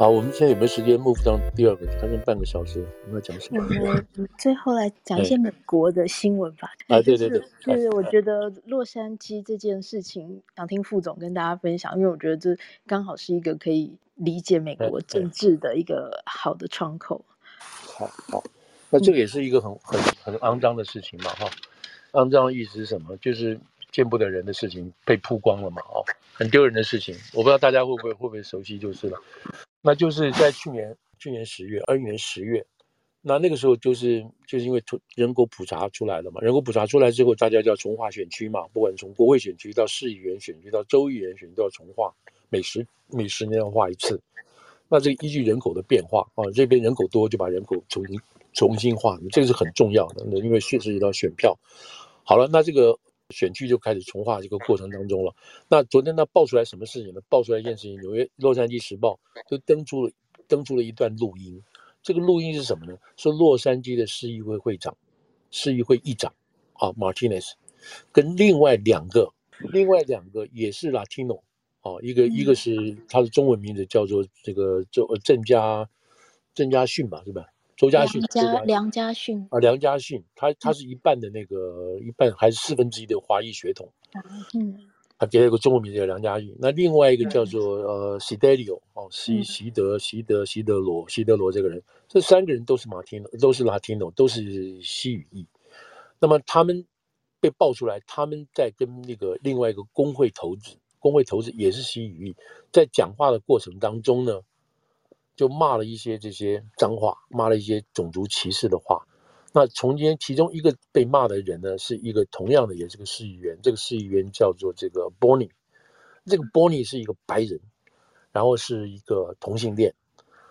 好，我们现在有没有时间 move 到第二个？还剩半个小时，我们要讲什么？最后来讲一些美国的新闻吧。啊，对对对，就是我觉得洛杉矶这件事情，想听副总跟大家分享，因为我觉得这刚好是一个可以理解美国政治的一个好的窗口。好好，那这个也是一个很很很肮脏的事情嘛，哈，肮脏的意思是什么？就是见不得人的事情被曝光了嘛，哦，很丢人的事情。我不知道大家会不会会不会熟悉，就是了。那就是在去年去年十月，二一年十月，那那个时候就是就是因为人口普查出来了嘛，人口普查出来之后，大家就要重划选区嘛，不管从国会选区到市议员选区到州议员选区都要重划，每十每十年要划一次。那这依据人口的变化啊，这边人口多就把人口重新重新划，这个是很重要的，因为涉及到选票。好了，那这个。选区就开始重划这个过程当中了。那昨天他爆出来什么事情呢？爆出来一件事情，纽约《洛杉矶时报》就登出了登出了一段录音。这个录音是什么呢？说洛杉矶的市议会会长、市议会议长啊，Martinez，跟另外两个另外两个也是 Latino 啊，一个一个是他的中文名字叫做这个周郑家郑家训吧，是吧？周家训，梁家训啊，梁家训，他他是一半的那个、嗯、一半还是四分之一的华裔血统，嗯，他给了一个中文名字叫梁家训。那另外一个叫做、嗯、呃西德里奥哦，西西德西德西德罗西德罗这个人，这三个人都是马丁，都是拉丁诺，都是西语裔。那么他们被爆出来，他们在跟那个另外一个工会头子，工会头子也是西语裔，在讲话的过程当中呢。就骂了一些这些脏话，骂了一些种族歧视的话。那从间其中一个被骂的人呢，是一个同样的也是个市议员，这个市议员叫做这个 Bonnie。这个 Bonnie 是一个白人，然后是一个同性恋。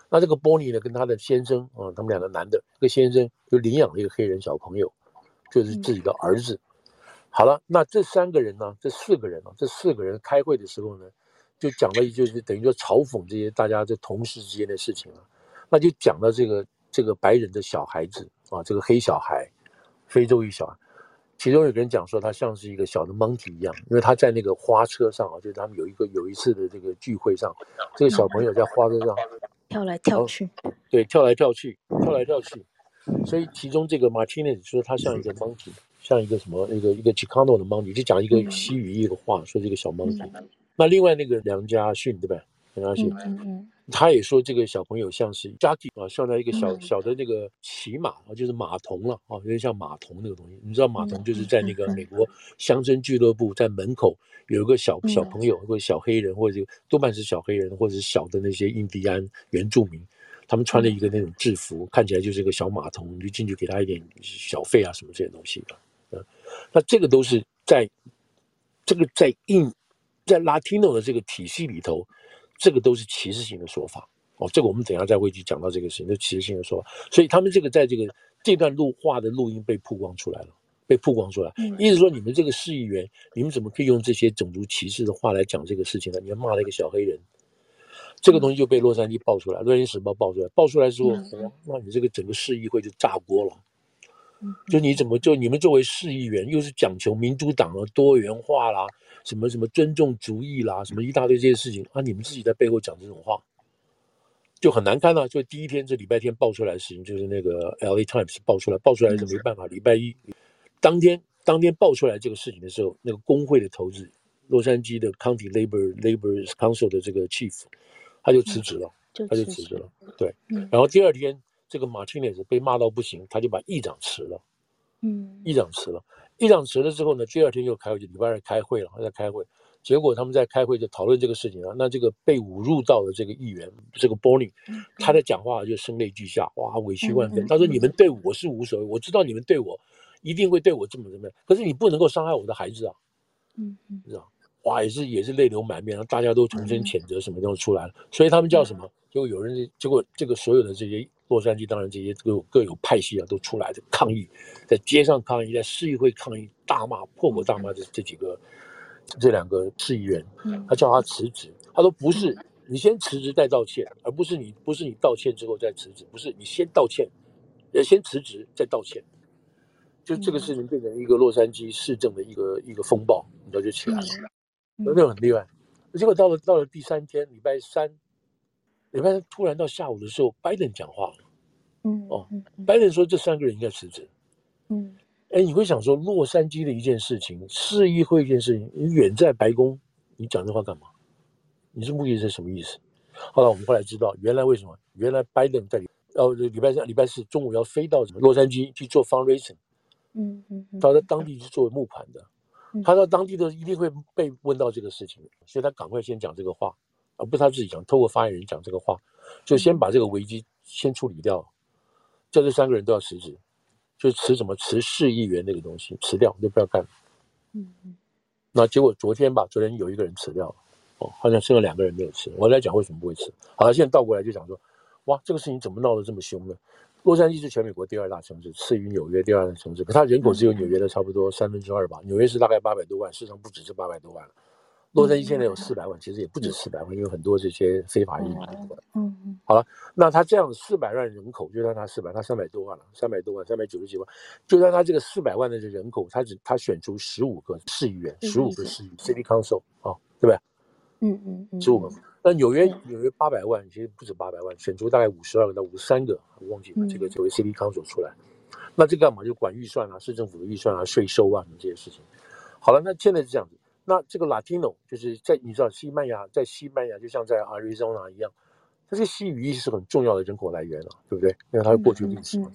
那这个 Bonnie 呢，跟他的先生啊，他们两个男的，这个先生就领养了一个黑人小朋友，就是自己的儿子。好了，那这三个人呢，这四个人呢，这四个人开会的时候呢。就讲了，就是等于说嘲讽这些大家这同事之间的事情了。那就讲到这个这个白人的小孩子啊，这个黑小孩，非洲裔小孩。其中有个人讲说，他像是一个小的 monkey 一样，因为他在那个花车上啊，就是他们有一个有一次的这个聚会上，这个小朋友在花车上 跳来跳去，对，跳来跳去，跳来跳去。所以其中这个 Martinez 说他像一个 monkey，像一个什么一个一个 Chicano 的 monkey，就讲一个西语一个话，说这个小 monkey。那另外那个梁家训对吧？梁家训，嗯嗯，他也说这个小朋友像是 jockey 啊，像在一个小小的那个骑马啊，就是马童了啊，有点像马童那个东西。你知道马童就是在那个美国乡村俱乐部，在门口有一个小小朋友或者小黑人，或者多半是小黑人，或者是小的那些印第安原住民，他们穿了一个那种制服，看起来就是一个小马童，你就进去给他一点小费啊什么这些东西的。嗯，那这个都是在这个在印。在 Latino 的这个体系里头，这个都是歧视性的说法哦。这个我们等一下再会去讲到这个事情，就歧视性的说法。所以他们这个在这个这段录话的录音被曝光出来了，被曝光出来。意思说，你们这个市议员，你们怎么可以用这些种族歧视的话来讲这个事情呢？你们骂了一个小黑人，这个东西就被洛杉矶爆出来，洛杉矶时报爆出来，爆出来之后，那你这个整个市议会就炸锅了。就你怎么就你们作为市议员，又是讲求民主党的多元化啦？什么什么尊重族裔啦，什么一大堆这些事情啊！你们自己在背后讲这种话，就很难堪啊。就第一天，这礼拜天爆出来的事情，就是那个 LA Times 爆出来，爆出来是没办法。礼拜一当天，当天爆出来这个事情的时候，那个工会的头子，洛杉矶的 County Labor Labor Council 的这个 Chief，他就辞职了，他就辞职了。对，然后第二天，这个 Martinez 被骂到不行，他就把议长辞了。嗯，议长辞了。议长辞了之后呢，第二天又开会，就礼拜二开会了，在开会。结果他们在开会就讨论这个事情啊。那这个被侮辱到的这个议员，这个 Bonnie，他在讲话就声泪俱下，哇，委屈万分。他说：“你们对我是无所谓，我知道你们对我一定会对我这么怎么样，可是你不能够伤害我的孩子啊。”嗯？哇，也是也是泪流满面，大家都重新谴责什么东西出来了。所以他们叫什么？结果有人，结果这个所有的这些。洛杉矶当然这些各有各有派系啊，都出来的抗议，在街上抗议，在市议会抗议，大骂破口大骂这这几个这两个市议员，他叫他辞职，他说不是，你先辞职再道歉，而不是你不是你道歉之后再辞职，不是你先道歉，要先辞职再道歉，就这个事情变成一个洛杉矶市政的一个一个风暴，你知道就起来了，那很厉害。结果到了到了第三天，礼拜三。礼拜三突然到下午的时候，拜登讲话了。嗯哦，拜登说这三个人应该辞职。嗯，哎，你会想说洛杉矶的一件事情，市议会一件事情，你远在白宫，你讲这话干嘛？你是目的是什么意思？后来我们后来知道，原来为什么？原来拜登在哦礼拜三、礼拜四中午要飞到什么洛杉矶去做 fundraising。嗯嗯，他在当地去做募款的，他到当地的一定会被问到这个事情，所以他赶快先讲这个话，而不是他自己讲，透过发言人讲这个话，就先把这个危机先处理掉，叫这三个人都要辞职，就辞什么辞市议员那个东西辞掉，就不要干了。嗯嗯，那结果昨天吧，昨天有一个人辞掉了，哦，好像剩了两个人没有辞。我来讲为什么不会辞。好了，现在倒过来就讲说，哇，这个事情怎么闹得这么凶呢？洛杉矶是全美国第二大城市，次于纽约第二大城市，可它人口只有纽约的差不多三分之二吧。纽约是大概八百多万，事实上不止是八百多万了。洛杉矶现在有四百万，其实也不止四百万，因为很多这些非法移民。嗯嗯。好了，那他这样四百万人口，就算他四百，他三百多万了，三百多万，三百九十几万，就算他这个四百万的这人口，他只他选出十五个市议员，十五个市议 City Council 啊，对不对？嗯嗯嗯，十五个。那纽约纽约八百万，其实不止八百万，选出大概五十二个到五十三个，我忘记了这个作为 City Council 出来。那这干嘛？就管预算啊，市政府的预算啊，税收啊什么这些事情。好了，那现在是这样子。那这个 Latino 就是在你知道西班牙，在西班牙就像在 Arizona 一样，它这个西语裔是很重要的人口来源了，对不对？因为它是过去历史嘛，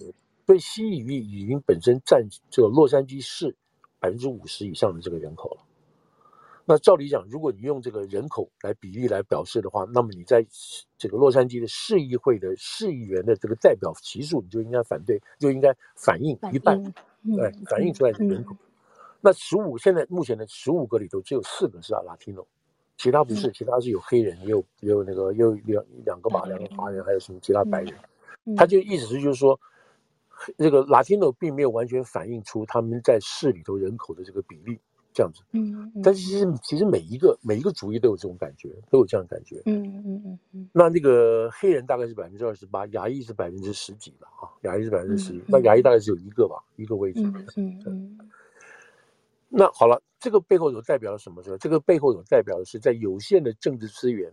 所以西语裔已经本身占这个洛杉矶市百分之五十以上的这个人口了。那照理讲，如果你用这个人口来比例来表示的话，那么你在这个洛杉矶的市议会的市议员的这个代表席数，你就应该反对，就应该反映一半，对，反映出来的人口。那十五现在目前的十五个里头，只有四个是 Latino，其他不是，其他是有黑人，也有也有那个，也有两两个马，两个华人，还有什么其他白人。他就意思是就是说，这个 Latino 并没有完全反映出他们在市里头人口的这个比例。这样子，嗯，但是其实其实每一个每一个族裔都有这种感觉，都有这样的感觉，嗯嗯嗯嗯。那那个黑人大概是百分之二十八，亚裔是百分之十几吧，啊，亚裔是百分之十，那亚裔大概只有一个吧，一个位置，嗯嗯。那好了，这个背后有代表了什么？这个背后有代表的是在有限的政治资源、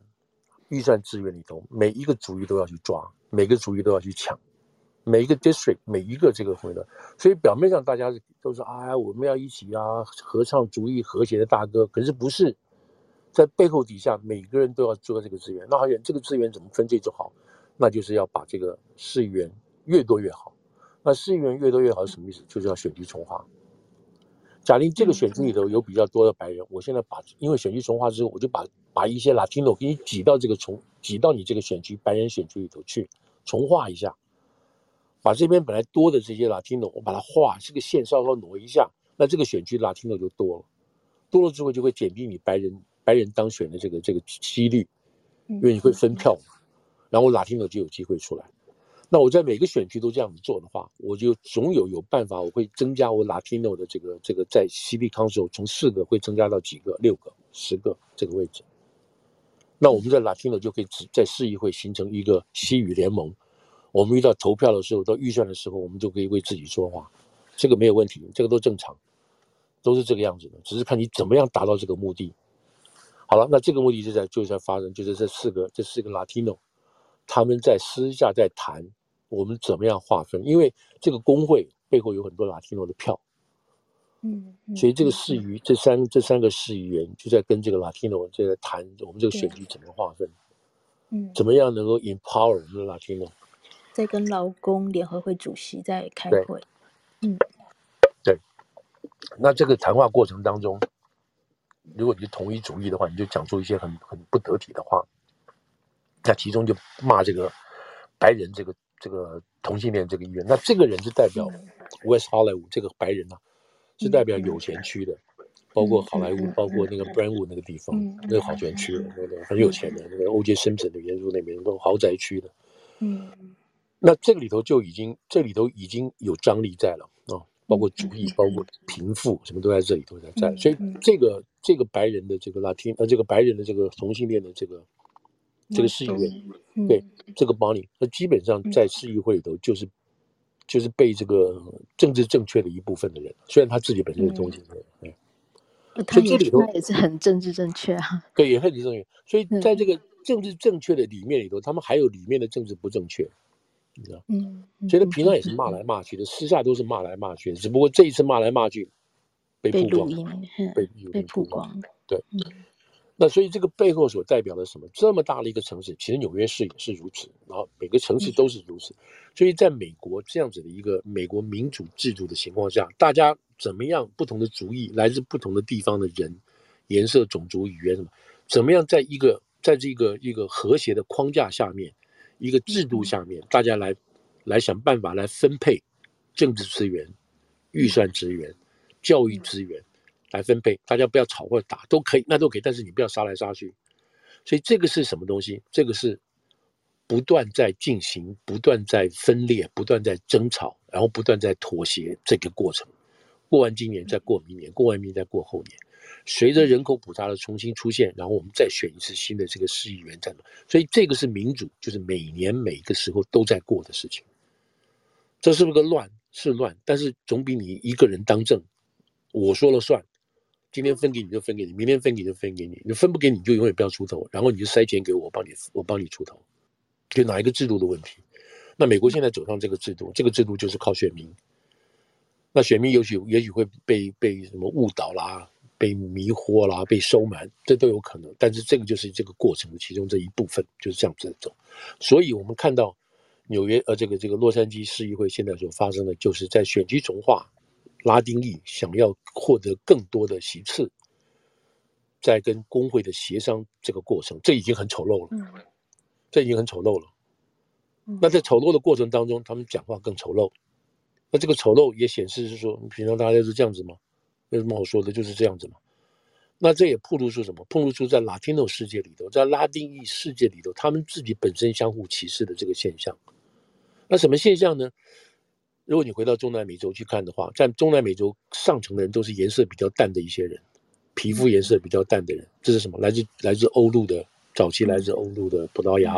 预算资源里头，每一个族裔都要去抓，每个族裔都要去抢。每一个 district，每一个这个会的，所以表面上大家都说啊，我们要一起啊，合唱主义和谐的大歌。可是不是，在背后底下，每个人都要做这个资源。那好像这个资源怎么分配就好？那就是要把这个市议员越多越好。那市议员越多越好是什么意思？就是要选举重划。假定这个选区里头有比较多的白人，我现在把因为选区重划之后，我就把把一些 Latino 给你挤到这个重挤到你这个选区白人选区里头去重划一下。把这边本来多的这些 Latino，我把它画这个线稍稍挪一下，那这个选区 Latino 就多了，多了之后就会减低你白人白人当选的这个这个几率，因为你会分票嘛，然后 Latino 就有机会出来。那我在每个选区都这样子做的话，我就总有有办法，我会增加我 Latino 的这个这个在 City Council 从四个会增加到几个，六个、十个这个位置。那我们在 Latino 就可以在市议会形成一个西语联盟。我们遇到投票的时候，到预算的时候，我们就可以为自己说话，这个没有问题，这个都正常，都是这个样子的，只是看你怎么样达到这个目的。好了，那这个目的就在就在发生，就是这四个这四个 Latino，他们在私下在谈我们怎么样划分，因为这个工会背后有很多 Latino 的票，嗯，所以这个市议这三这三个市议员就在跟这个 Latino 就在谈我们这个选举怎么划分，嗯，怎么样能够 empower 我们的 Latino。在跟劳工联合会主席在开会，嗯，对。那这个谈话过程当中，如果你是同一主义的话，你就讲出一些很很不得体的话。那其中就骂这个白人，这个这个同性恋这个议员。那这个人就代表 West Hollywood 这个白人呢、啊，是代表有钱区的，包括好莱坞，包括那个 Brentwood 那个地方，那个好钱区，那个很有钱的，那个 O.J. Simpson 的原著那边都豪宅区的，嗯。那这个里头就已经，这里头已经有张力在了啊、哦，包括主义，包括贫富，什么都在这里头在在。所以这个这个白人的这个 Latin 呃，这个白人的这个同性恋的这个这个市议员，对这个 Bonnie，那基本上在市议会里头就是就是被这个政治正确的一部分的人，虽然他自己本身是中性人，嗯，他也他也是很政治正确啊，对，也很政治正确。所以在这个政治正确的里面里头，他们还有里面的政治不正确，你知道？嗯，所以他平常也是骂来骂去的，私下都是骂来骂去，只不过这一次骂来骂去被曝光，被被曝光，对。那所以这个背后所代表的什么？这么大的一个城市，其实纽约市也是如此，然后每个城市都是如此。所以在美国这样子的一个美国民主制度的情况下，大家怎么样？不同的族裔，来自不同的地方的人，颜色、种族、语言什么，怎么样在一个在这个一个和谐的框架下面，一个制度下面，大家来来想办法来分配政治资源、预算资源、教育资源。来分配，大家不要吵或者打都可以，那都可以，但是你不要杀来杀去。所以这个是什么东西？这个是不断在进行、不断在分裂、不断在争吵，然后不断在妥协这个过程。过完今年再过明年，过完明年再过后年。随着人口普查的重新出现，然后我们再选一次新的这个市议员战斗。所以这个是民主，就是每年每个时候都在过的事情。这是不是个乱？是乱，但是总比你一个人当政，我说了算。今天分给你就分给你，明天分给你就分给你，你分不给你就永远不要出头，然后你就塞钱给我，我帮你，我帮你出头，就哪一个制度的问题？那美国现在走上这个制度，这个制度就是靠选民。那选民也许也许会被被什么误导啦，被迷惑啦，被收买，这都有可能。但是这个就是这个过程的其中这一部分，就是这样子走。所以我们看到纽约呃这个这个洛杉矶市议会现在所发生的，就是在选区重划。拉丁裔想要获得更多的席次，在跟工会的协商这个过程，这已经很丑陋了。这已经很丑陋了。那在丑陋的过程当中，他们讲话更丑陋。那这个丑陋也显示是说，平常大家都是这样子吗？有什么好说的？就是这样子嘛。那这也暴露出什么？暴露出在 Latino 世界里头，在拉丁裔世界里头，他们自己本身相互歧视的这个现象。那什么现象呢？如果你回到中南美洲去看的话，在中南美洲上层的人都是颜色比较淡的一些人，皮肤颜色比较淡的人，这是什么？来自来自欧陆的早期来自欧陆的葡萄牙、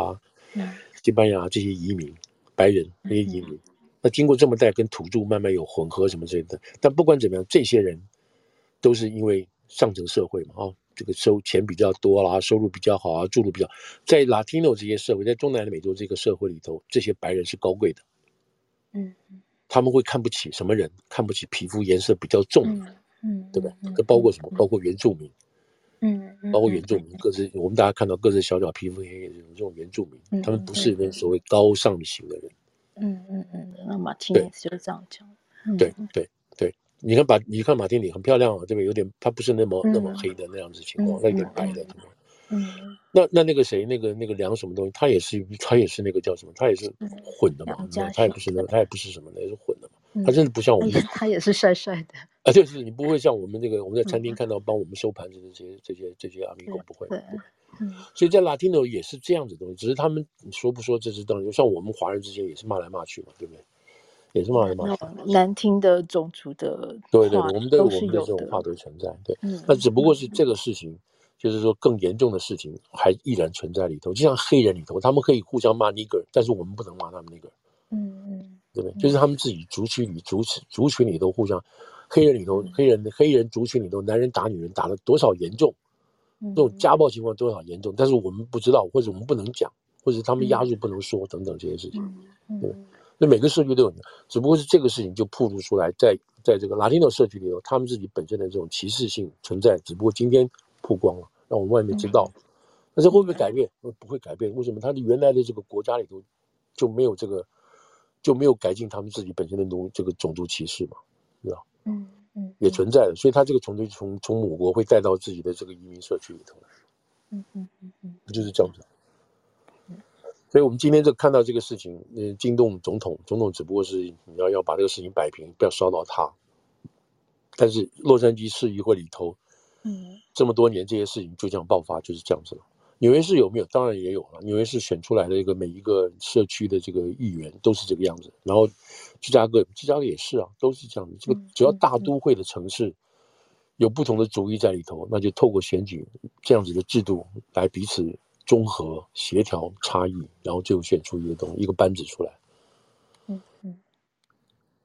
西班牙这些移民，白人那些移民，那经过这么代跟土著慢慢有混合什么之类的，但不管怎么样，这些人都是因为上层社会嘛，啊，这个收钱比较多啦，收入比较好啊，住的比较，在 Latino 这些社会，在中南美洲这个社会里头，这些白人是高贵的，嗯。他们会看不起什么人？看不起皮肤颜色比较重的，嗯，对吧？这包括什么？包括原住民，嗯，包括原住民，各自我们大家看到各自小小、皮肤黑黑的这种原住民，他们不是那所谓高尚型的人。嗯嗯嗯，那马丁就是这样讲。对对对，你看把你看马丁里很漂亮啊，这边有点，他不是那么那么黑的那样子情况，那有点白的。嗯，那那那个谁，那个那个梁什么东西，他也是他也是那个叫什么，他也是混的嘛，他也不是那他也不是什么的，也是混的嘛，他真的不像我们，他也是帅帅的。啊，就是你不会像我们那个我们在餐厅看到帮我们收盘子的这些这些这些阿米狗不会，嗯，所以在 Latino 也是这样子的东西，只是他们说不说这是当然，就像我们华人之间也是骂来骂去嘛，对不对？也是骂来骂去，难听的种族的，对对，我们都有我们的这种话都存在，对，那只不过是这个事情。就是说，更严重的事情还依然存在里头，就像黑人里头，他们可以互相骂 nigger，但是我们不能骂他们 nigger。嗯嗯，对不对？就是他们自己族群里、族群族群里头互相，黑人里头，黑人黑人族群里头，男人打女人打了多少严重，这种家暴情况多少严重，但是我们不知道，或者我们不能讲，或者他们压住不能说等等这些事情。对，那每个社区都有，只不过是这个事情就暴露出来，在在这个 Latino 社区里头，他们自己本身的这种歧视性存在，只不过今天曝光了。让我们外面知道，那这会不会改变？不会改变。为什么？他的原来的这个国家里头就没有这个，就没有改进他们自己本身的奴这个种族歧视嘛？是吧？嗯嗯，也存在的。所以他这个从从从从母国会带到自己的这个移民社区里头来。嗯嗯嗯嗯，就是这样子。所以我们今天就看到这个事情，嗯，惊动总统，总统只不过是你要要把这个事情摆平，不要烧到他。但是洛杉矶市议会里头。嗯，这么多年这些事情就这样爆发，就是这样子了。纽约市有没有？当然也有了。纽约市选出来的一个每一个社区的这个议员都是这个样子。然后芝加哥，芝加哥也是啊，都是这样子。这个只要大都会的城市有不同的主意在里头，那就透过选举这样子的制度来彼此综合、协调差异，然后最后选出一个东一个班子出来。嗯嗯，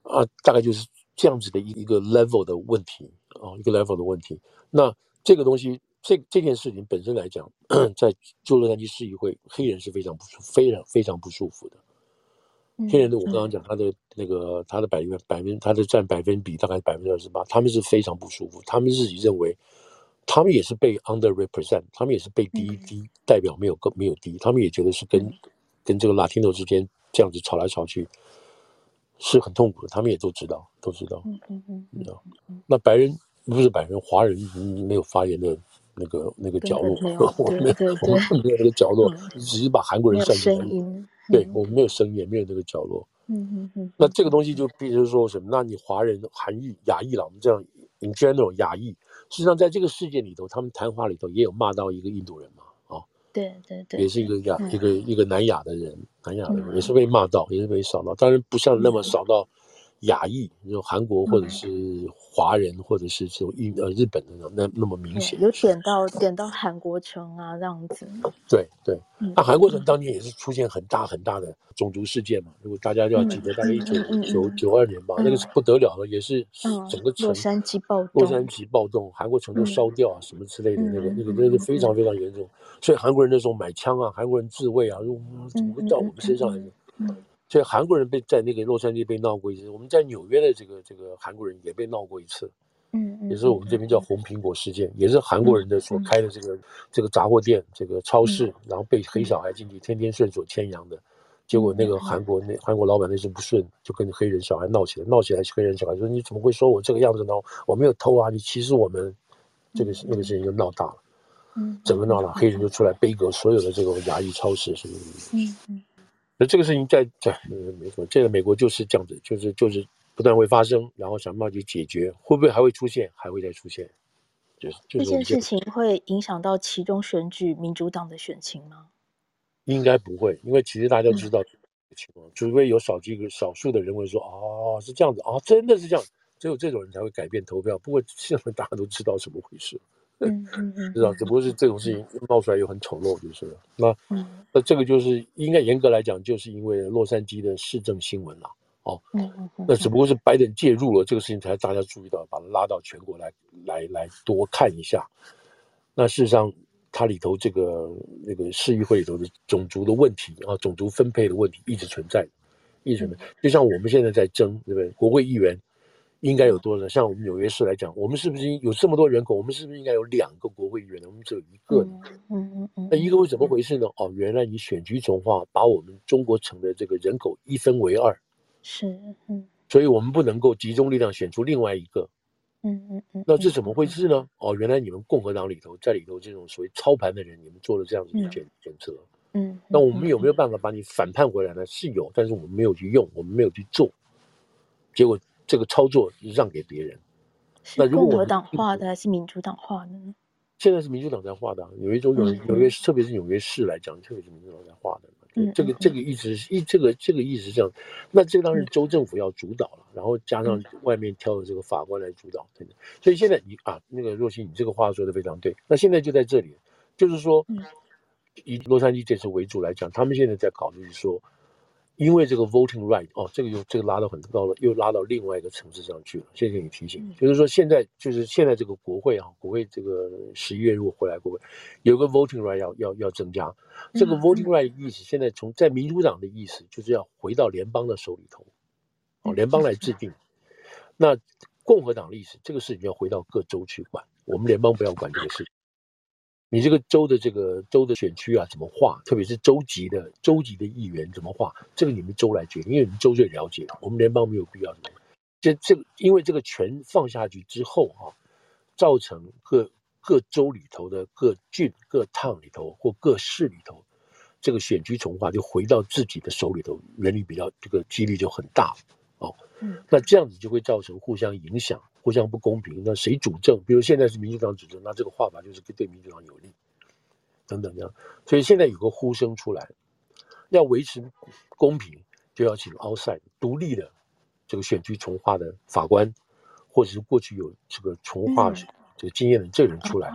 啊，大概就是这样子的一一个 level 的问题。哦，一个 level 的问题。那这个东西这这件事情本身来讲，在旧洛杉矶市议会，黑人是非常不舒，非常非常不舒服的。黑人的我刚刚讲他的那个他的百分百分他的占百分比大概百分之二十八，他们是非常不舒服，他们自己认为，他们也是被 underrepresent，他们也是被低低代表没有更没有低，他们也觉得是跟跟这个 Latino 之间这样子吵来吵去是很痛苦的，他们也都知道都知道，嗯嗯嗯。那白人不是白人，华人没有发言的那个那个角落，我们没有我们没有那个角落，只是把韩国人算进来。对，我们没有声音，也没有那个角落。嗯嗯嗯。那这个东西就比如说什么？那你华人、韩裔、亚裔了，我们这样 in general 亚裔，实际上在这个世界里头，他们谈话里头也有骂到一个印度人嘛，啊，对对对，也是一个亚、嗯、一个一个南亚的人，南亚的人、嗯、也是被骂到，也是被扫到，当然不像那么扫到。亚裔，就韩国或者是华人，或者是这种印呃日本的那那么明显，有点到点到韩国城啊这样子。对对，那韩国城当年也是出现很大很大的种族事件嘛，如果大家要记得，大概一九九九二年吧，那个是不得了了，也是整个城洛杉矶暴动，洛杉矶暴动，韩国城都烧掉啊什么之类的，那个那个真的是非常非常严重，所以韩国人那时候买枪啊，韩国人自卫啊，怎么会到我们身上来呢？所以韩国人被在那个洛杉矶被闹过一次，我们在纽约的这个这个韩国人也被闹过一次，嗯嗯，也是我们这边叫红苹果事件，也是韩国人的所开的这个这个杂货店、这个超市，然后被黑小孩进去天天顺手牵羊的，结果那个韩。国那韩国老板那时候不顺，就跟黑人小孩闹起来，闹起来黑人小孩说你怎么会说我这个样子呢？我没有偷啊，你歧视我们，这个那个事情就闹大了，嗯，整个闹了，黑人就出来。杯葛所有的这个牙医超市什么什么，嗯嗯。那这个事情在在没错，这个美国就是这样子，就是就是不断会发生，然后想办法去解决，会不会还会出现？还会再出现？就这件事情会影响到其中选举民主党的选情吗？应该不会，因为其实大家都知道情况，嗯、除非有少几个少数的人会说哦，是这样子啊，真的是这样，只有这种人才会改变投票。不过现在大家都知道怎么回事。嗯 嗯嗯，知道，只不过是这种事情闹出来又很丑陋，就是了。那那这个就是应该严格来讲，就是因为洛杉矶的市政新闻了。哦，那只不过是拜登介入了这个事情，才大家注意到，把它拉到全国来，来来多看一下。那事实上，它里头这个那个市议会里头的种族的问题啊，种族分配的问题一直存在，一直存在。就像我们现在在争，对不对？国会议员。应该有多少？像我们纽约市来讲，我们是不是有这么多人口？我们是不是应该有两个国会议员呢？我们只有一个呢？嗯嗯嗯。那一个会怎么回事呢？哦，原来你选举重划，把我们中国城的这个人口一分为二。是，嗯。所以我们不能够集中力量选出另外一个。嗯嗯嗯。那这怎么回事呢？哦，原来你们共和党里头在里头这种所谓操盘的人，你们做了这样子的选检测。嗯。那我们有没有办法把你反叛回来呢？是有，但是我们没有去用，我们没有去做，结果。这个操作让给别人，那如果共和党画的还是民主党画的呢？现在是民主党在画的，纽约州有纽约，特别是纽约市来讲，特别是民主党在画的。嗯，这个这个一直是一这个这个意思是这样，那这个当然州政府要主导了，然后加上外面挑的这个法官来主导，对的。所以现在你啊，那个若曦，你这个话说的非常对。那现在就在这里，就是说，以洛杉矶这次为主来讲，他们现在在考虑说。因为这个 voting right 哦，这个又这个拉到很高了，又拉到另外一个层次上去了。谢谢你提醒，就是说现在就是现在这个国会啊，国会这个十一月如果回来，国会有个 voting right 要要要增加。这个 voting right 意思，现在从在民主党的意思就是要回到联邦的手里头，哦，联邦来制定。那共和党的意思，这个事情要回到各州去管，我们联邦不要管这个事情。你这个州的这个州的选区啊，怎么划？特别是州级的州级的议员怎么划？这个你们州来决定，因为你们州最了解。我们联邦没有必要什么。这这个，因为这个权放下去之后啊，造成各各州里头的各郡、各 town 里头或各市里头，这个选区重划就回到自己的手里头，人力比较这个几率就很大哦。嗯，那这样子就会造成互相影响。互相不公平，那谁主政？比如现在是民主党主政，那这个画法就是对民主党有利，等等这样。所以现在有个呼声出来，要维持公平，就要请 outside 独立的这个选区重划的法官，或者是过去有这个重化这个经验的这人出来，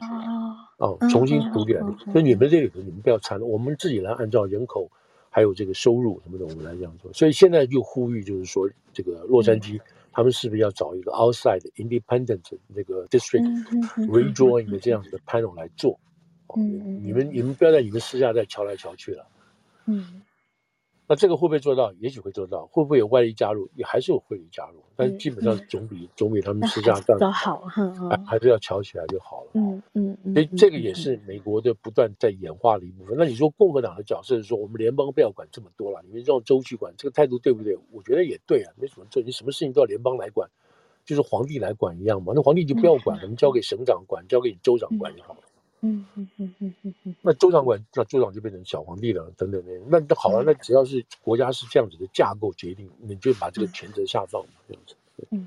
哦，重新独立。所以你们这里头，你们不要掺，我们自己来按照人口还有这个收入什么的，我们来这样做。所以现在就呼吁，就是说这个洛杉矶。他们是不是要找一个 outside independent 那个 district redrawing 的这样子的 panel 来做？嗯，你们你们不要在你们私下再瞧来瞧去了。嗯。那这个会不会做到？也许会做到。会不会有外力加入？也还是有会力加入，但是基本上总比、嗯、总比他们私下干好，还还是要瞧起来就好了。嗯嗯嗯。所以这个也是美国的不断在演化的一部分。那你说共和党的角色是说，我们联邦不要管这么多了，你们让州去管，这个态度对不对？我觉得也对啊，没什么错。你什么事情都要联邦来管，就是皇帝来管一样嘛。那皇帝就不要管，我们交给省长管，交给你州长管就好了。嗯嗯嗯嗯嗯嗯，那州长管，那州长就变成小皇帝了，等等等。那那好了，那只要是国家是这样子的架构决定，你就把这个权责下放嘛，这样子。嗯，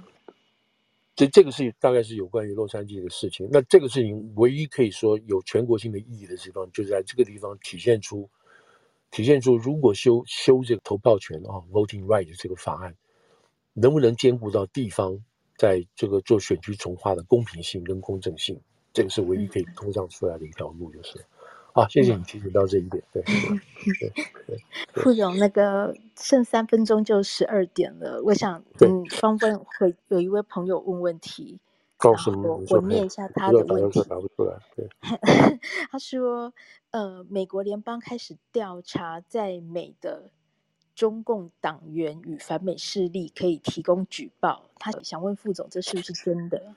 这这个是大概是有关于洛杉矶的事情。那这个事情唯一可以说有全国性的意义的地方，就是在这个地方体现出，体现出如果修修这个投票权啊，voting right 这个法案，能不能兼顾到地方在这个做选区重划的公平性跟公正性？这个是唯一可以通向出来的一条路，就是，好，谢谢你提醒到这一点。对，副 总，那个剩三分钟就十二点了，我想，嗯，方便会有一位朋友问问题，告诉我，我念一下他的问题。答不出来，对。他说，呃，美国联邦开始调查在美的中共党员与反美势力，可以提供举报。他想问副总，这是不是真的？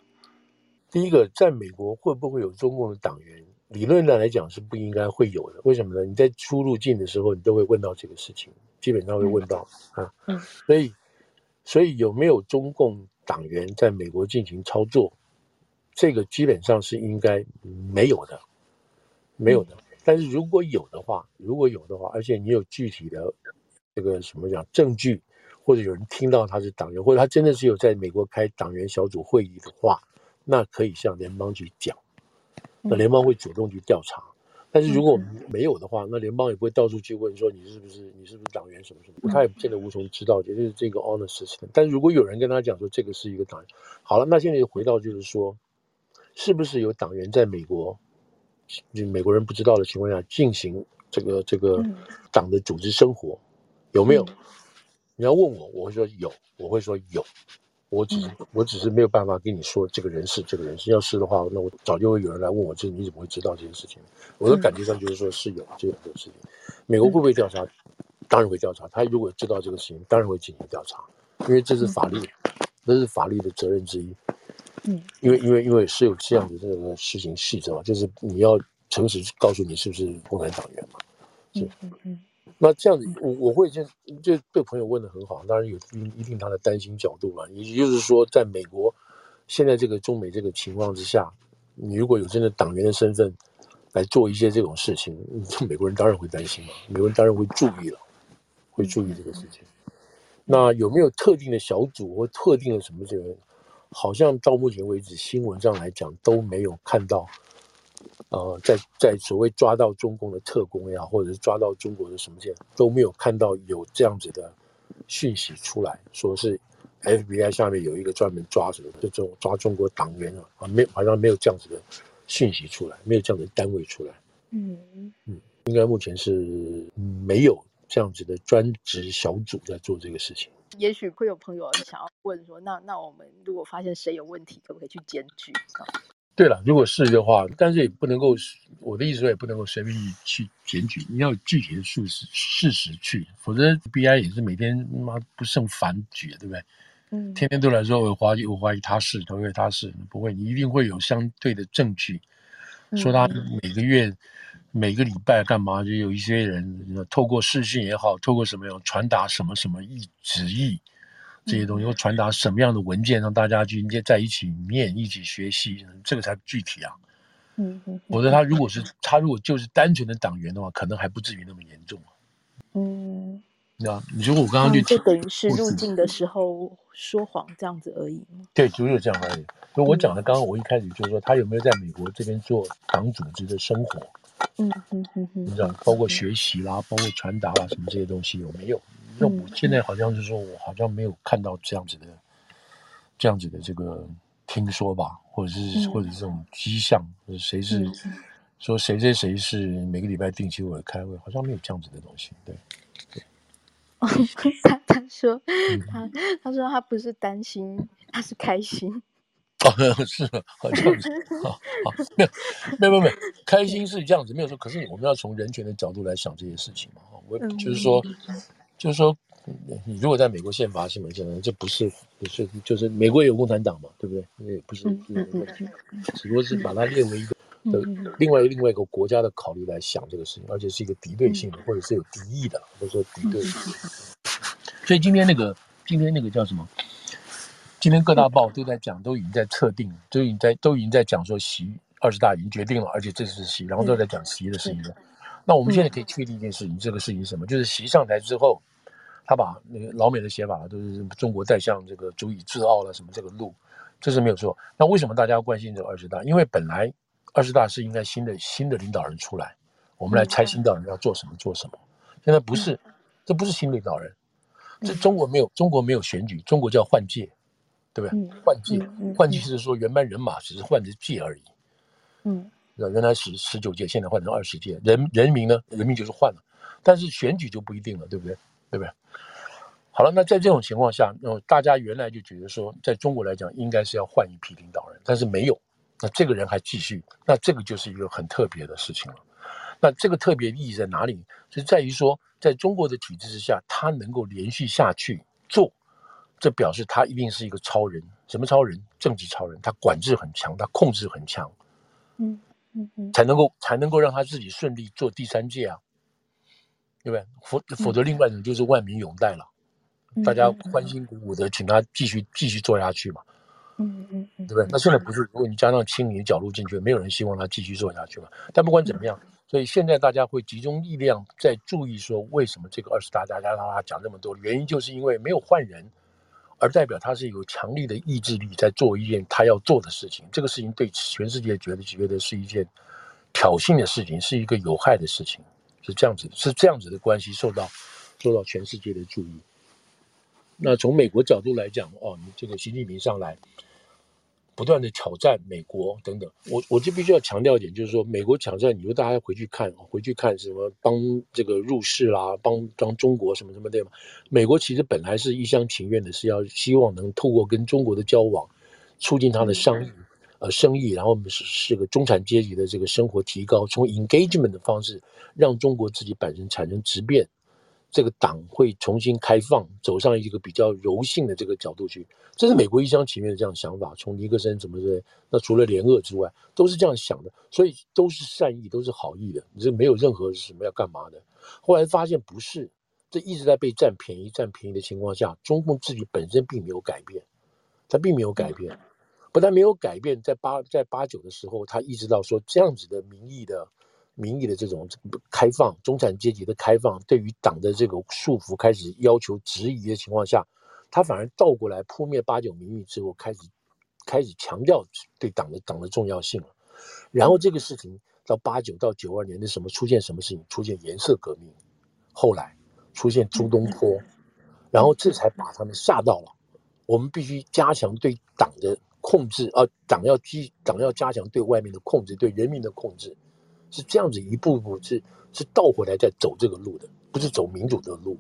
第一个，在美国会不会有中共的党员？理论上来讲是不应该会有的。为什么呢？你在出入境的时候，你都会问到这个事情，基本上会问到、嗯、啊。嗯。所以，所以有没有中共党员在美国进行操作？这个基本上是应该没有的，没有的。嗯、但是如果有的话，如果有的话，而且你有具体的这个什么讲证据，或者有人听到他是党员，或者他真的是有在美国开党员小组会议的话。那可以向联邦去讲，那联邦会主动去调查。但是如果没有的话，那联邦也不会到处去问说你是不是你是不是党员什么什么，他也不见得无从知道，也就是这个 honor system。但是如果有人跟他讲说这个是一个党员，好了，那现在就回到就是说，是不是有党员在美国，就美国人不知道的情况下进行这个这个党的组织生活，有没有？你要问我，我会说有，我会说有。我只是我只是没有办法跟你说这个人是这个人是，要是的话，那我早就会有人来问我，这你怎么会知道这件事情？我的感觉上就是说是有这样的事情。美国会不会调查？当然会调查。他如果知道这个事情，当然会进行调查，因为这是法律，这是法律的责任之一。嗯，因为因为因为是有这样的这个事情细则嘛，就是你要诚实告诉你是不是共产党员嘛。是。嗯嗯。那这样子，我我会就就对朋友问的很好，当然有一定他的担心角度嘛。也就是说，在美国现在这个中美这个情况之下，你如果有真的党员的身份来做一些这种事情，美国人当然会担心嘛，美国人当然会注意了，会注意这个事情。那有没有特定的小组或特定的什么这个？好像到目前为止新闻上来讲都没有看到。呃，在在所谓抓到中共的特工呀，或者是抓到中国的什么这样，都没有看到有这样子的讯息出来，说是 FBI 下面有一个专门抓什么，就这种抓中国党员啊，啊，没好像没有这样子的讯息出来，没有这样的单位出来。嗯嗯，应该目前是没有这样子的专职小组在做这个事情。也许会有朋友想要问说，那那我们如果发现谁有问题，可不可以去检举？对了，如果是的话，但是也不能够，我的意思说也不能够随便去检举，你要有具体的事实事实去，否则 FBI 也是每天妈不胜烦举，对不对？嗯，天天都来说我怀疑我怀疑他是，他会他是不会，你一定会有相对的证据，说他每个月、嗯、每个礼拜干嘛，就有一些人透过视讯也好，透过什么样传达什么什么意旨意。这些东西会传达什么样的文件，让大家去在一起念、一起学习，这个才具体啊。嗯嗯。否则他如果是他如果就是单纯的党员的话，可能还不至于那么严重啊。嗯。那你说我刚刚就就等于是入境的时候说谎这样子而已。对，就是这样而已。所以我讲的刚刚我一开始就是说，他有没有在美国这边做党组织的生活？嗯嗯嗯嗯。你知道，包括学习啦，包括传达啦，什么这些东西有没有？那我现在好像是说，我好像没有看到这样子的，这样子的这个听说吧，或者是或者是这种迹象，或者谁是说谁谁谁是每个礼拜定期会开会，好像没有这样子的东西，对。对他 他说他他说他不是担心，他是开心。哦，是好这样子，好好没有没有没有，开心是这样子没有说，可是我们要从人权的角度来想这些事情嘛。我就是说，就是说，你如果在美国宪法什么什么，这不是不是就是美国有共产党嘛，对不对？那也不是只不过是把它列为一个的另外另外一个国家的考虑来想这个事情，而且是一个敌对性的，或者是有敌意的，或者说敌对。所以今天那个今天那个叫什么？今天各大报都在讲，都已经在测定，都已经在都已经在讲说习二十大已经决定了，而且这是习，然后都在讲习的事情了。那我们现在可以确定一件事情，这个事情是什么？就是习上台之后，他把那个老美的写法都是中国在向这个足以自傲了什么这个路，这是没有错。那为什么大家要关心这个二十大？因为本来二十大是应该新的新的领导人出来，我们来猜新领导人要做什么做什么。现在不是，这不是新领导人，这中国没有中国没有选举，中国叫换届。对不对？换届，换届是说原班人马只是换着届而已。嗯，原来十十九届，现在换成二十届，人人民呢？人民就是换了，但是选举就不一定了，对不对？对不对？好了，那在这种情况下，那大家原来就觉得说，在中国来讲，应该是要换一批领导人，但是没有，那这个人还继续，那这个就是一个很特别的事情了。那这个特别意义在哪里？是在于说，在中国的体制之下，他能够连续下去做。这表示他一定是一个超人，什么超人？政治超人，他管制很强，他控制很强，嗯才能够才能够让他自己顺利做第三届啊，对不对？否否则，另外一种就是万民拥戴了，嗯、大家欢欣鼓舞的，请他继续继续做下去嘛，嗯嗯嗯，对不对？那现在不是，如果你加上清理角度进去，没有人希望他继续做下去嘛。但不管怎么样，所以现在大家会集中力量在注意说，为什么这个二十大大家让他讲这么多？原因就是因为没有换人。而代表他是有强力的意志力在做一件他要做的事情，这个事情对全世界觉得觉得是一件挑衅的事情，是一个有害的事情，是这样子，是这样子的关系受到受到全世界的注意。那从美国角度来讲，哦，你这个习近平上来。不断的挑战美国等等，我我就必须要强调一点，就是说美国挑战，你说大家回去看，回去看什么帮这个入世啦，帮帮中国什么什么对吗？美国其实本来是一厢情愿的，是要希望能透过跟中国的交往，促进他的商业呃生意，然后我们是是个中产阶级的这个生活提高，从 engagement 的方式让中国自己本身产生质变。这个党会重新开放，走上一个比较柔性的这个角度去，这是美国一厢情愿的这样想法。从尼克森怎么说，那除了联俄之外，都是这样想的，所以都是善意，都是好意的，你这没有任何什么要干嘛的。后来发现不是，这一直在被占便宜、占便宜的情况下，中共自己本身并没有改变，他并没有改变，不但没有改变，在八在八九的时候，他意识到说这样子的民意的。民意的这种开放，中产阶级的开放，对于党的这个束缚开始要求质疑的情况下，他反而倒过来扑灭八九民意之后，开始开始强调对党的党的重要性了。然后这个事情到八九到九二年的什么出现什么事情？出现颜色革命，后来出现朱东坡，然后这才把他们吓到了。我们必须加强对党的控制，啊，党要基党要加强对外面的控制，对人民的控制。是这样子一步步是是倒回来再走这个路的，不是走民主的路，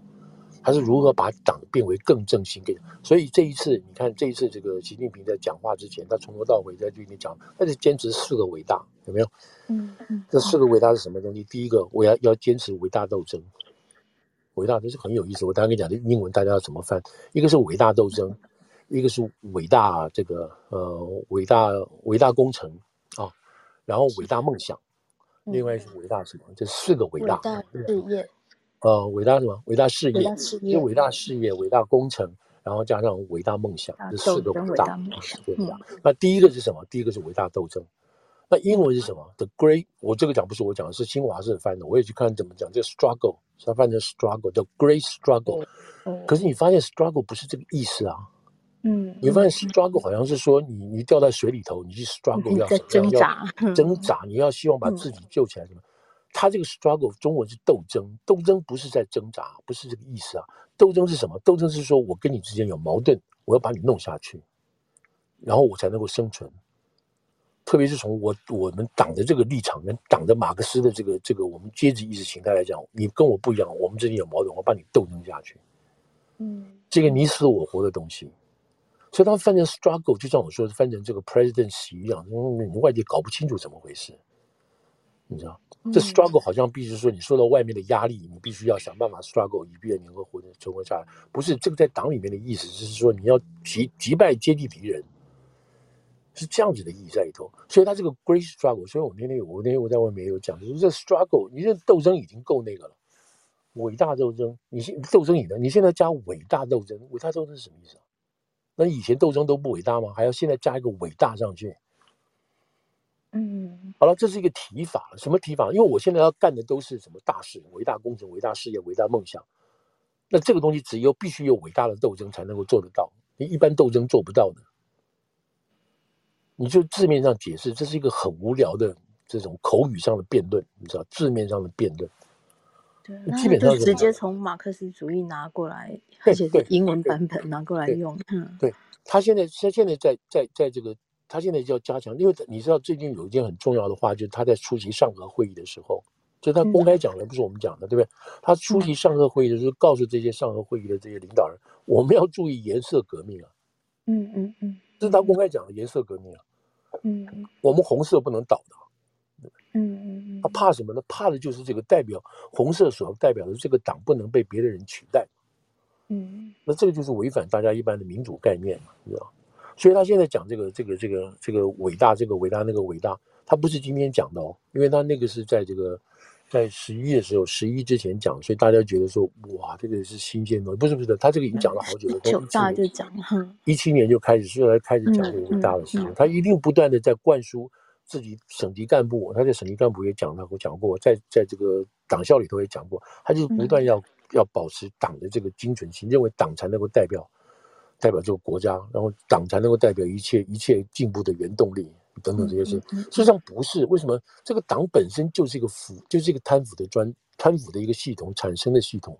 他是如何把党变为更正性？给所以这一次你看这一次这个习近平在讲话之前，他从头到尾在这里面讲，他是坚持四个伟大，有没有？嗯嗯，这四个伟大是什么东西？第一个，我要要坚持伟大斗争，伟大这是很有意思。我刚刚跟你讲的英文大家要怎么翻？一个是伟大斗争，一个是伟大这个呃伟大伟大工程啊，然后伟大梦想。另外是伟大什么？这四个伟大。伟大事业。呃，伟大什么？伟大事业。伟大事业。伟大事业，伟大工程，然后加上伟大梦想，这四个伟大。对吧？那第一个是什么？第一个是伟大斗争。那英文是什么？The Great。我这个讲不是我讲的，是新华社翻的。我也去看怎么讲这个 struggle，它翻成 struggle，The Great Struggle。可是你发现 struggle 不是这个意思啊。嗯，你发现 struggle 好像是说你你掉在水里头，你去 struggle 要挣扎，挣扎，你要希望把自己救起来什么？他这个 struggle 中文是斗争，斗争不是在挣扎，不是这个意思啊。斗争是什么？斗争是说我跟你之间有矛盾，我要把你弄下去，然后我才能够生存。特别是从我我们党的这个立场跟党的马克思的这个这个我们阶级意识形态来讲，你跟我不一样，我们之间有矛盾，我把你斗争下去。嗯，这个你死我活的东西，所以他翻成 struggle，就像我说的，翻成这个 presidency 一样，你外界搞不清楚怎么回事，你知道？这 struggle 好像必须说，你受到外面的压力，你必须要想办法 struggle，以便能够活着存活下来。不是这个在党里面的意思，就是说你要击击败阶级敌人，是这样子的意义在里头。所以他这个 great struggle，所以我那天我那天我在外面也有讲，就是这 struggle，你这斗争已经够那个了，伟大斗争，你现斗争你的，你现在加伟大斗争，伟大斗争是什么意思啊？那以前斗争都不伟大吗？还要现在加一个伟大上去？嗯，好了，这是一个提法了。什么提法？因为我现在要干的都是什么大事、伟大工程、伟大事业、伟大梦想。那这个东西只有必须有伟大的斗争才能够做得到，你一般斗争做不到的。你就字面上解释，这是一个很无聊的这种口语上的辩论，你知道，字面上的辩论。对，基本上直接从马克思主义拿过来，而且是英文版本拿过来用。嗯，对，他现在他现在在在在这个。他现在就要加强，因为你知道最近有一件很重要的话，就是他在出席上合会议的时候，就他公开讲的，不是我们讲的，对不对？他出席上合会议的时候，告诉这些上合会议的这些领导人，我们要注意颜色革命啊。嗯嗯嗯，这是他公开讲的颜色革命啊。嗯，我们红色不能倒的。嗯嗯嗯，他怕什么呢？怕的就是这个代表红色所代表的这个党不能被别的人取代。嗯，那这个就是违反大家一般的民主概念嘛，你知道？所以他现在讲这个这个这个这个伟大这个伟大那个伟大，他不是今天讲的哦，因为他那个是在这个在十一的时候，十一之前讲，所以大家觉得说哇，这个是新鲜的，不是不是的，他这个已经讲了好久了，九大就讲，一七年就开始，所以他开始讲这个伟大的事情，他一定不断的在灌输自己省级干部，他在省级干部也讲到我讲过，在在这个党校里头也讲过，他就不断要要保持党的这个精准性，认为党才能够代表。代表这个国家，然后党才能够代表一切一切进步的原动力等等这些事。实际上不是，为什么这个党本身就是一个腐，就是一个贪腐的专贪腐的一个系统产生的系统，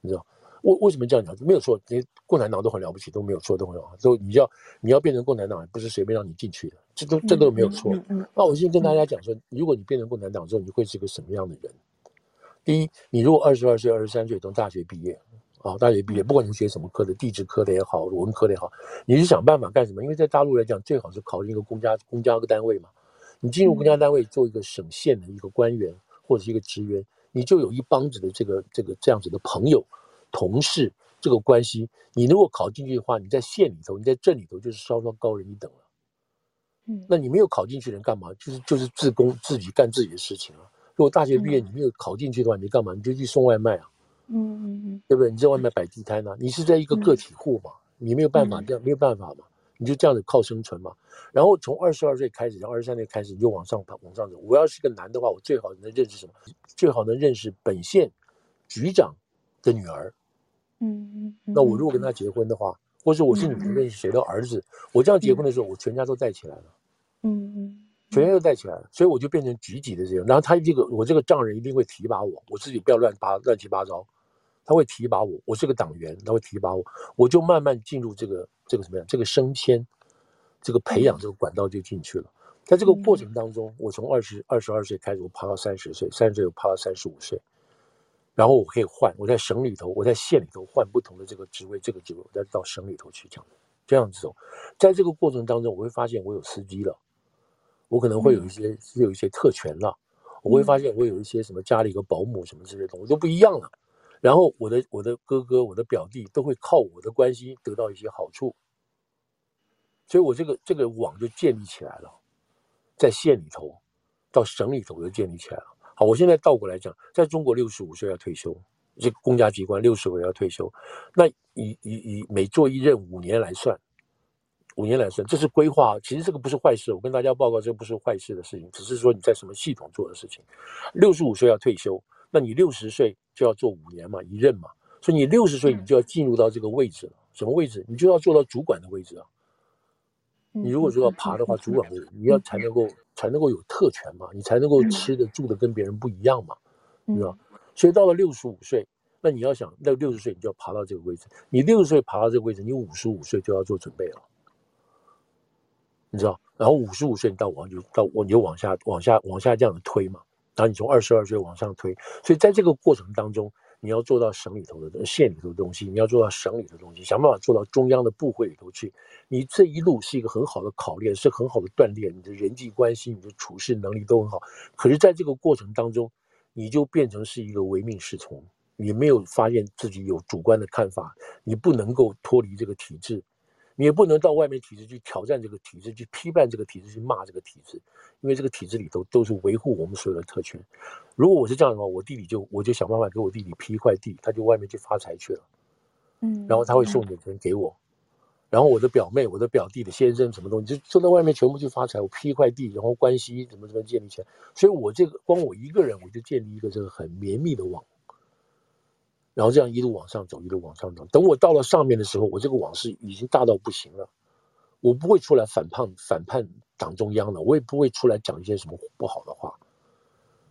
你知道？为为什么这样讲？没有错，连共产党都很了不起，都没有错，都很好。都你要你要变成共产党，不是随便让你进去的，这都这都没有错。那我先跟大家讲说，如果你变成共产党之后，你会是一个什么样的人？第一，你如果二十二岁、二十三岁从大学毕业。啊，大学毕业，不管你学什么科的，地质科的也好，文科的也好，你是想办法干什么？因为在大陆来讲，最好是考进一个公家公家个单位嘛。你进入公家单位做一个省县的一个官员或者是一个职员，你就有一帮子的这个这个这样子的朋友、同事这个关系。你如果考进去的话，你在县里头，你在镇里头就是稍稍高人一等了。嗯，那你没有考进去的人干嘛？就是就是自工自己干自己的事情啊。如果大学毕业你没有考进去的话，你干嘛？你就去送外卖啊。嗯嗯嗯，对不对？你在外面摆地摊呢、啊？你是在一个个体户嘛？你没有办法这样，没有办法嘛？你就这样子靠生存嘛？然后从二十二岁开始，然后二十三岁开始，你就往上爬，往上走。我要是个男的话，我最好能认识什么？最好能认识本县局长的女儿。嗯嗯。那我如果跟他结婚的话，或者我是你们认识谁的儿子，我这样结婚的时候，我全家都带起来了。嗯嗯。全家都带起来了，所以我就变成局级的这样。然后他这个我这个丈人一定会提拔我，我自己不要乱八乱七八糟。他会提拔我，我是个党员，他会提拔我，我就慢慢进入这个这个什么样，这个升迁，这个培养这个管道就进去了。在这个过程当中，我从二十二十二岁开始，我爬到三十岁，三十岁我爬到三十五岁，然后我可以换，我在省里头，我在县里头换不同的这个职位，这个职位我再到省里头去讲，这样子走。在这个过程当中，我会发现我有司机了，我可能会有一些有一些特权了，我会发现我有一些什么家里有个保姆什么这些东西都不一样了。然后我的我的哥哥我的表弟都会靠我的关系得到一些好处，所以我这个这个网就建立起来了，在县里头，到省里头就建立起来了。好，我现在倒过来讲，在中国六十五岁要退休，这个公家机关六十五岁要退休，那以以以每做一任五年来算，五年来算，这是规划。其实这个不是坏事，我跟大家报告，这不是坏事的事情，只是说你在什么系统做的事情。六十五岁要退休。那你六十岁就要做五年嘛，一任嘛，所以你六十岁你就要进入到这个位置了。什么位置？你就要做到主管的位置啊。你如果说要爬的话，主管你要才能够才能够有特权嘛，你才能够吃的住的跟别人不一样嘛，你知道？所以到了六十五岁，那你要想，那六十岁你就要爬到这个位置。你六十岁爬到这个位置，你五十五岁就要做准备了。你知道？然后五十五岁你到往就到我你就往下往下往下这样子推嘛，然后你从二十二岁往上推，所以在这个过程当中，你要做到省里头的县里头的东西，你要做到省里的东西，想办法做到中央的部会里头去。你这一路是一个很好的考验，是很好的锻炼，你的人际关系、你的处事能力都很好。可是，在这个过程当中，你就变成是一个唯命是从，你没有发现自己有主观的看法，你不能够脱离这个体制。你也不能到外面体制去挑战这个体制，去批判这个体制，去骂这个体制，因为这个体制里头都是维护我们所有的特权。如果我是这样的话，我弟弟就我就想办法给我弟弟批一块地，他就外面去发财去了，嗯，然后他会送点钱给我，然后我的表妹、我的表弟的先生什么东西，就就到外面全部去发财。我批一块地，然后关系怎么怎么建立起来，所以我这个光我一个人，我就建立一个这个很绵密的网。然后这样一路往上走，一路往上走。等我到了上面的时候，我这个网是已经大到不行了。我不会出来反叛反叛党中央了，我也不会出来讲一些什么不好的话。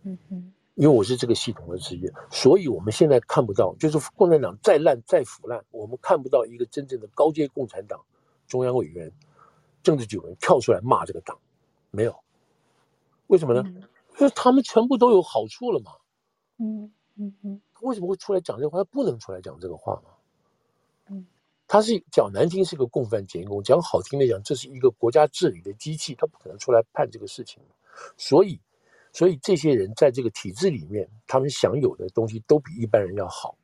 嗯哼，因为我是这个系统的职业，所以我们现在看不到，就是共产党再烂再腐烂，我们看不到一个真正的高阶共产党中央委员、政治局委员跳出来骂这个党，没有。为什么呢？因为他们全部都有好处了嘛。嗯嗯嗯。为什么会出来讲这个话？他不能出来讲这个话吗？嗯，他是讲难听是个共犯结共，讲好听的讲，这是一个国家治理的机器，他不可能出来判这个事情。所以，所以这些人在这个体制里面，他们享有的东西都比一般人要好。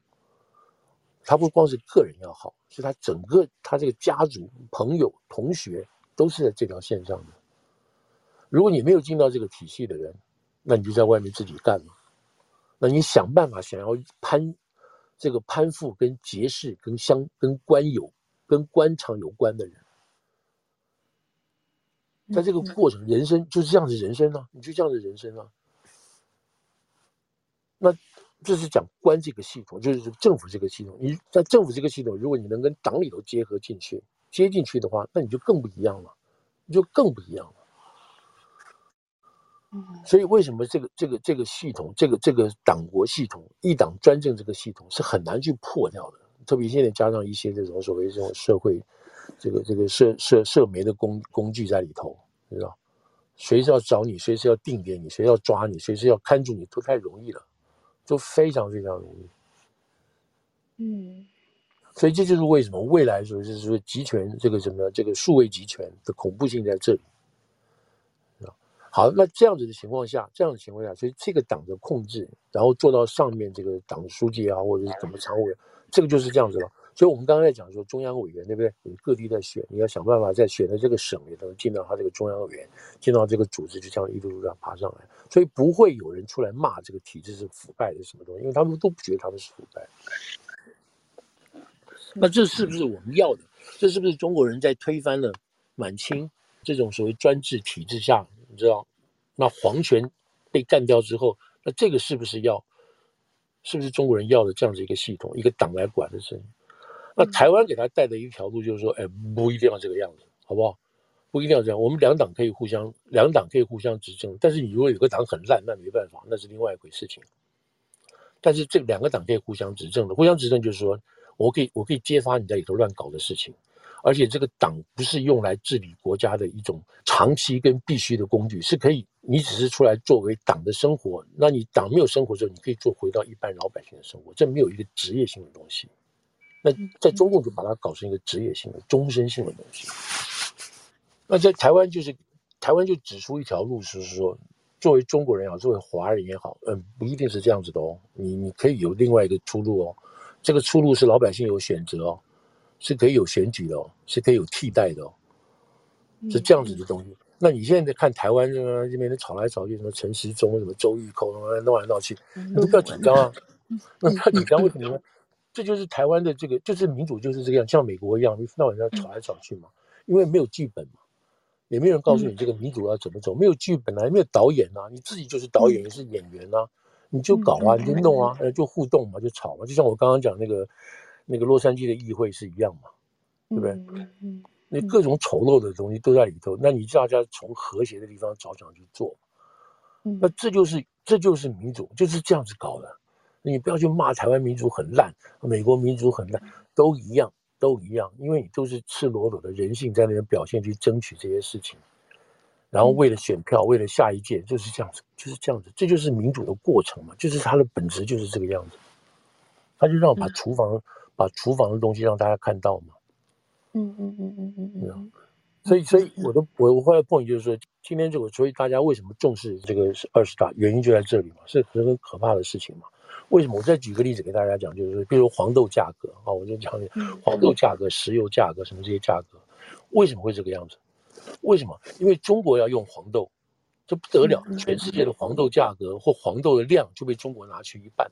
他不光是个人要好，是他整个他这个家族、朋友、同学都是在这条线上的。如果你没有进到这个体系的人，那你就在外面自己干了。那你想办法想要攀这个攀附跟结识跟相跟官有跟官场有关的人，在这个过程，人生就是这样子，人生啊，你就这样子人生啊。那这是讲官这个系统，就是政府这个系统。你在政府这个系统，如果你能跟党里头结合进去，接进去的话，那你就更不一样了，你就更不一样了。所以，为什么这个这个这个系统，这个这个党国系统，一党专政这个系统是很难去破掉的？特别现在加上一些这种所谓这种社会，这个这个社社社媒的工工具在里头，你知道，随时要找你，随时要定点你，随时要抓你，随时要看住你，都太容易了，都非常非常容易。嗯，所以这就是为什么未来说就是说集权这个什么这个数位集权的恐怖性在这里。好，那这样子的情况下，这样的情况下，所以这个党的控制，然后做到上面这个党书记啊，或者是怎么常委，这个就是这样子了。所以我们刚刚在讲说中央委员，对不对？你各地在选，你要想办法在选的这个省里头进到他这个中央委员，进到这个组织，就这样一路路这样爬上来。所以不会有人出来骂这个体制是腐败的什么东西，因为他们都不觉得他们是腐败。那这是不是我们要的？这是不是中国人在推翻了满清这种所谓专制体制下？你知道，那皇权被干掉之后，那这个是不是要，是不是中国人要的这样子一个系统，一个党来管的事情？那台湾给他带的一条路就是说，哎，不一定要这个样子，好不好？不一定要这样。我们两党可以互相，两党可以互相执政，但是你如果有个党很烂，那没办法，那是另外一回事情。但是这两个党可以互相执政的，互相执政就是说，我可以，我可以揭发你在里头乱搞的事情。而且这个党不是用来治理国家的一种长期跟必须的工具，是可以，你只是出来作为党的生活，那你党没有生活之后，你可以做回到一般老百姓的生活，这没有一个职业性的东西。那在中共就把它搞成一个职业性的、终身性的东西。那在台湾就是，台湾就指出一条路，就是说，作为中国人也好，作为华人也好，嗯，不一定是这样子的哦，你你可以有另外一个出路哦，这个出路是老百姓有选择哦。是可以有选举的哦，是可以有替代的哦，是这样子的东西。嗯、那你现在看台湾这个这边的吵来吵去，什么陈时中、什么周玉蔻，闹来闹去，你都不要紧张啊。那不要紧张，为什么呢？这就是台湾的这个，就是民主就是这个样，像美国一样，你闹晚上吵来吵去嘛，因为没有剧本嘛，也没有人告诉你这个民主要怎么走，没有剧本啊，也没有导演啊，你自己就是导演，也是演员啊，你就搞啊，你就弄啊，就互动嘛，就吵嘛，就像我刚刚讲那个。那个洛杉矶的议会是一样嘛，对不对？嗯嗯，那各种丑陋的东西都在里头。那你大家从和谐的地方着想去做，那这就是这就是民主，就是这样子搞的。你不要去骂台湾民主很烂，美国民主很烂，都一样，都一样，因为你都是赤裸裸的人性在那边表现去争取这些事情，然后为了选票，为了下一届，就是这样子，就是这样子，这就是民主的过程嘛，就是它的本质就是这个样子。他就让把厨房、嗯、把厨房的东西让大家看到嘛。嗯嗯嗯嗯嗯嗯。所以所以我的我我后来 point 就是说，今天这个所以大家为什么重视这个二十大，原因就在这里嘛，是很可怕的事情嘛。为什么？我再举个例子给大家讲，就是比如黄豆价格啊，我就讲黄豆价格、石油价格什么这些价格，为什么会这个样子？为什么？因为中国要用黄豆，这不得了，全世界的黄豆价格或黄豆的量就被中国拿去一半。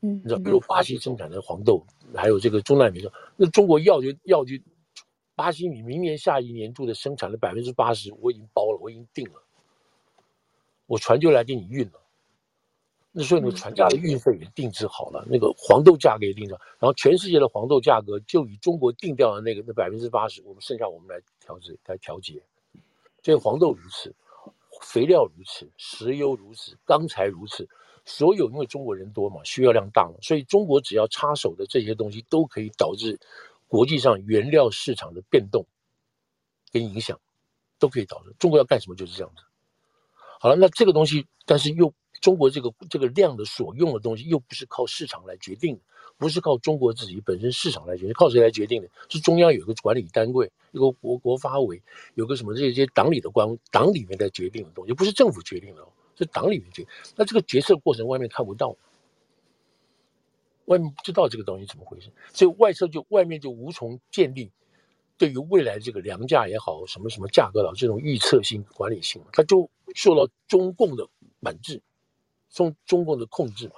嗯，你知道，比如巴西生产的黄豆，还有这个中南美洲，那中国要就要就，巴西你明年下一年度的生产的百分之八十我已经包了，我已经定了，我船就来给你运了。那所以那个船价的运费也定制好了，那个黄豆价格也定制，然后全世界的黄豆价格就以中国定掉的那个那百分之八十，我们剩下我们来调制来调节。所以黄豆如此，肥料如此，石油如此，钢材如此，所有因为中国人多嘛，需要量大嘛，所以中国只要插手的这些东西都可以导致国际上原料市场的变动跟影响，都可以导致。中国要干什么就是这样子。好了，那这个东西，但是又。中国这个这个量的所用的东西，又不是靠市场来决定的，不是靠中国自己本身市场来决定，靠谁来决定的？是中央有个管理单位，有个国国发委，有个什么这些党里的官，党里面在决定的东西，不是政府决定的，是党里面决定。那这个决策过程外面看不到，外面不知道这个东西怎么回事，所以外侧就外面就无从建立对于未来这个粮价也好，什么什么价格的这种预测性管理性，它就受到中共的管制。中中共的控制嘛，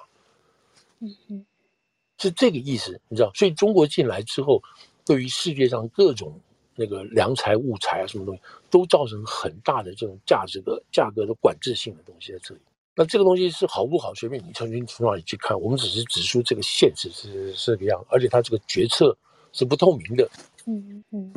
嗯嗯，是这个意思，你知道？所以中国进来之后，对于世界上各种那个良材物材啊，什么东西，都造成很大的这种价值的价格的管制性的东西在这里。那这个东西是好不好？随便你从从哪里去看，我们只是指出这个现实是是这个样，而且它这个决策是不透明的，嗯嗯，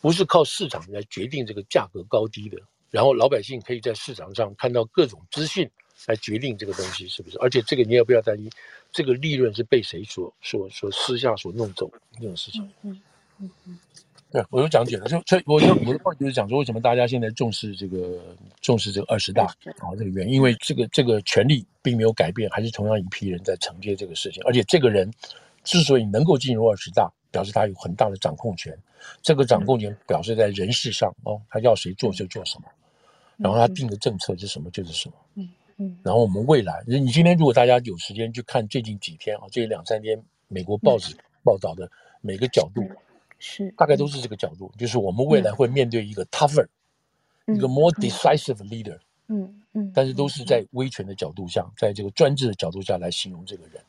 不是靠市场来决定这个价格高低的，然后老百姓可以在市场上看到各种资讯。来决定这个东西是不是？而且这个你也不要担心，这个利润是被谁所所所私下所弄走这种事情。嗯嗯嗯，对，我有讲解了，就所以我就我的话就是讲说，为什么大家现在重视这个重视这个二十大啊？这个原因，因为这个这个权力并没有改变，还是同样一批人在承接这个事情。而且这个人之所以能够进入二十大，表示他有很大的掌控权。这个掌控权表示在人事上哦，他要谁做就做什么，然后他定的政策是什么就是什么。嗯。嗯，然后我们未来，你今天如果大家有时间去看最近几天啊，这两三天美国报纸报道的每个角度，是大概都是这个角度，就是我们未来会面对一个 tougher，一个 more decisive leader，嗯嗯，但是都是在威权的角度下，在这个专制的角度下来形容这个人，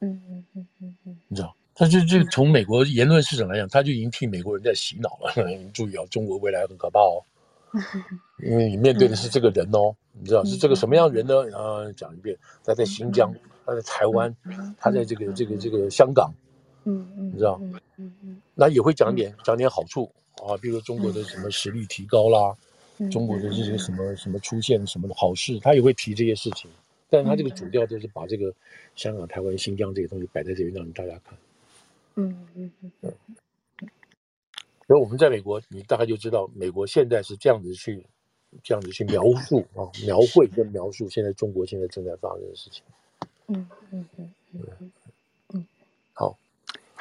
嗯嗯嗯嗯嗯，你知道，他就就从美国言论市场来讲，他就已经替美国人在洗脑了。你注意啊，中国未来很可怕哦。因为你面对的是这个人哦，你知道是这个什么样的人呢？然后讲一遍，他在新疆，他在台湾，他在这个这个这个香港，嗯嗯，你知道，嗯嗯，那也会讲点讲点好处啊，比如说中国的什么实力提高啦，中国的这些什么什么出现什么的好事，他也会提这些事情，但是他这个主调就是把这个香港、台湾、新疆这些东西摆在这里让大家看，嗯嗯嗯嗯。所以我们在美国，你大概就知道，美国现在是这样子去，这样子去描述啊，描绘跟描述现在中国现在正在发生的事情。嗯嗯嗯嗯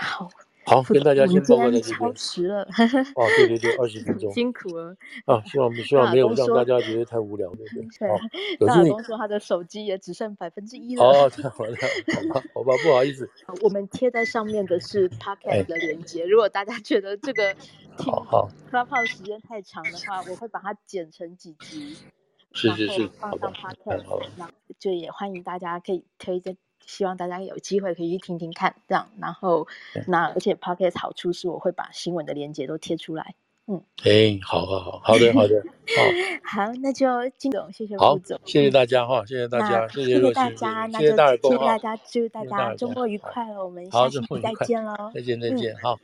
好。好，跟大家先报告在这边。超时了，哦，对对对，二十分 钟，辛苦了。啊，希望 希望没有让大家觉得太无聊，对不对？对。大东说他的手机也只剩百分之一了。哦，太好了，好吧，好吧，不好意思。我们贴在上面的是 Podcast 的连接，如果大家觉得这个听 Clubhouse 时间太长的话，我会把它剪成几集，是是是，放上 Podcast。好，那就也欢迎大家可以推荐。希望大家有机会可以去听听看，这样，然后那而且 Pocket 好处是我会把新闻的链接都贴出来，嗯，哎，好好好，好的好的，好，好，那就金总，谢谢副总，谢谢大家哈，谢谢大家，谢谢大家，那就谢谢大家，祝大家周末愉快了，我们下期再见喽，再见再见，好。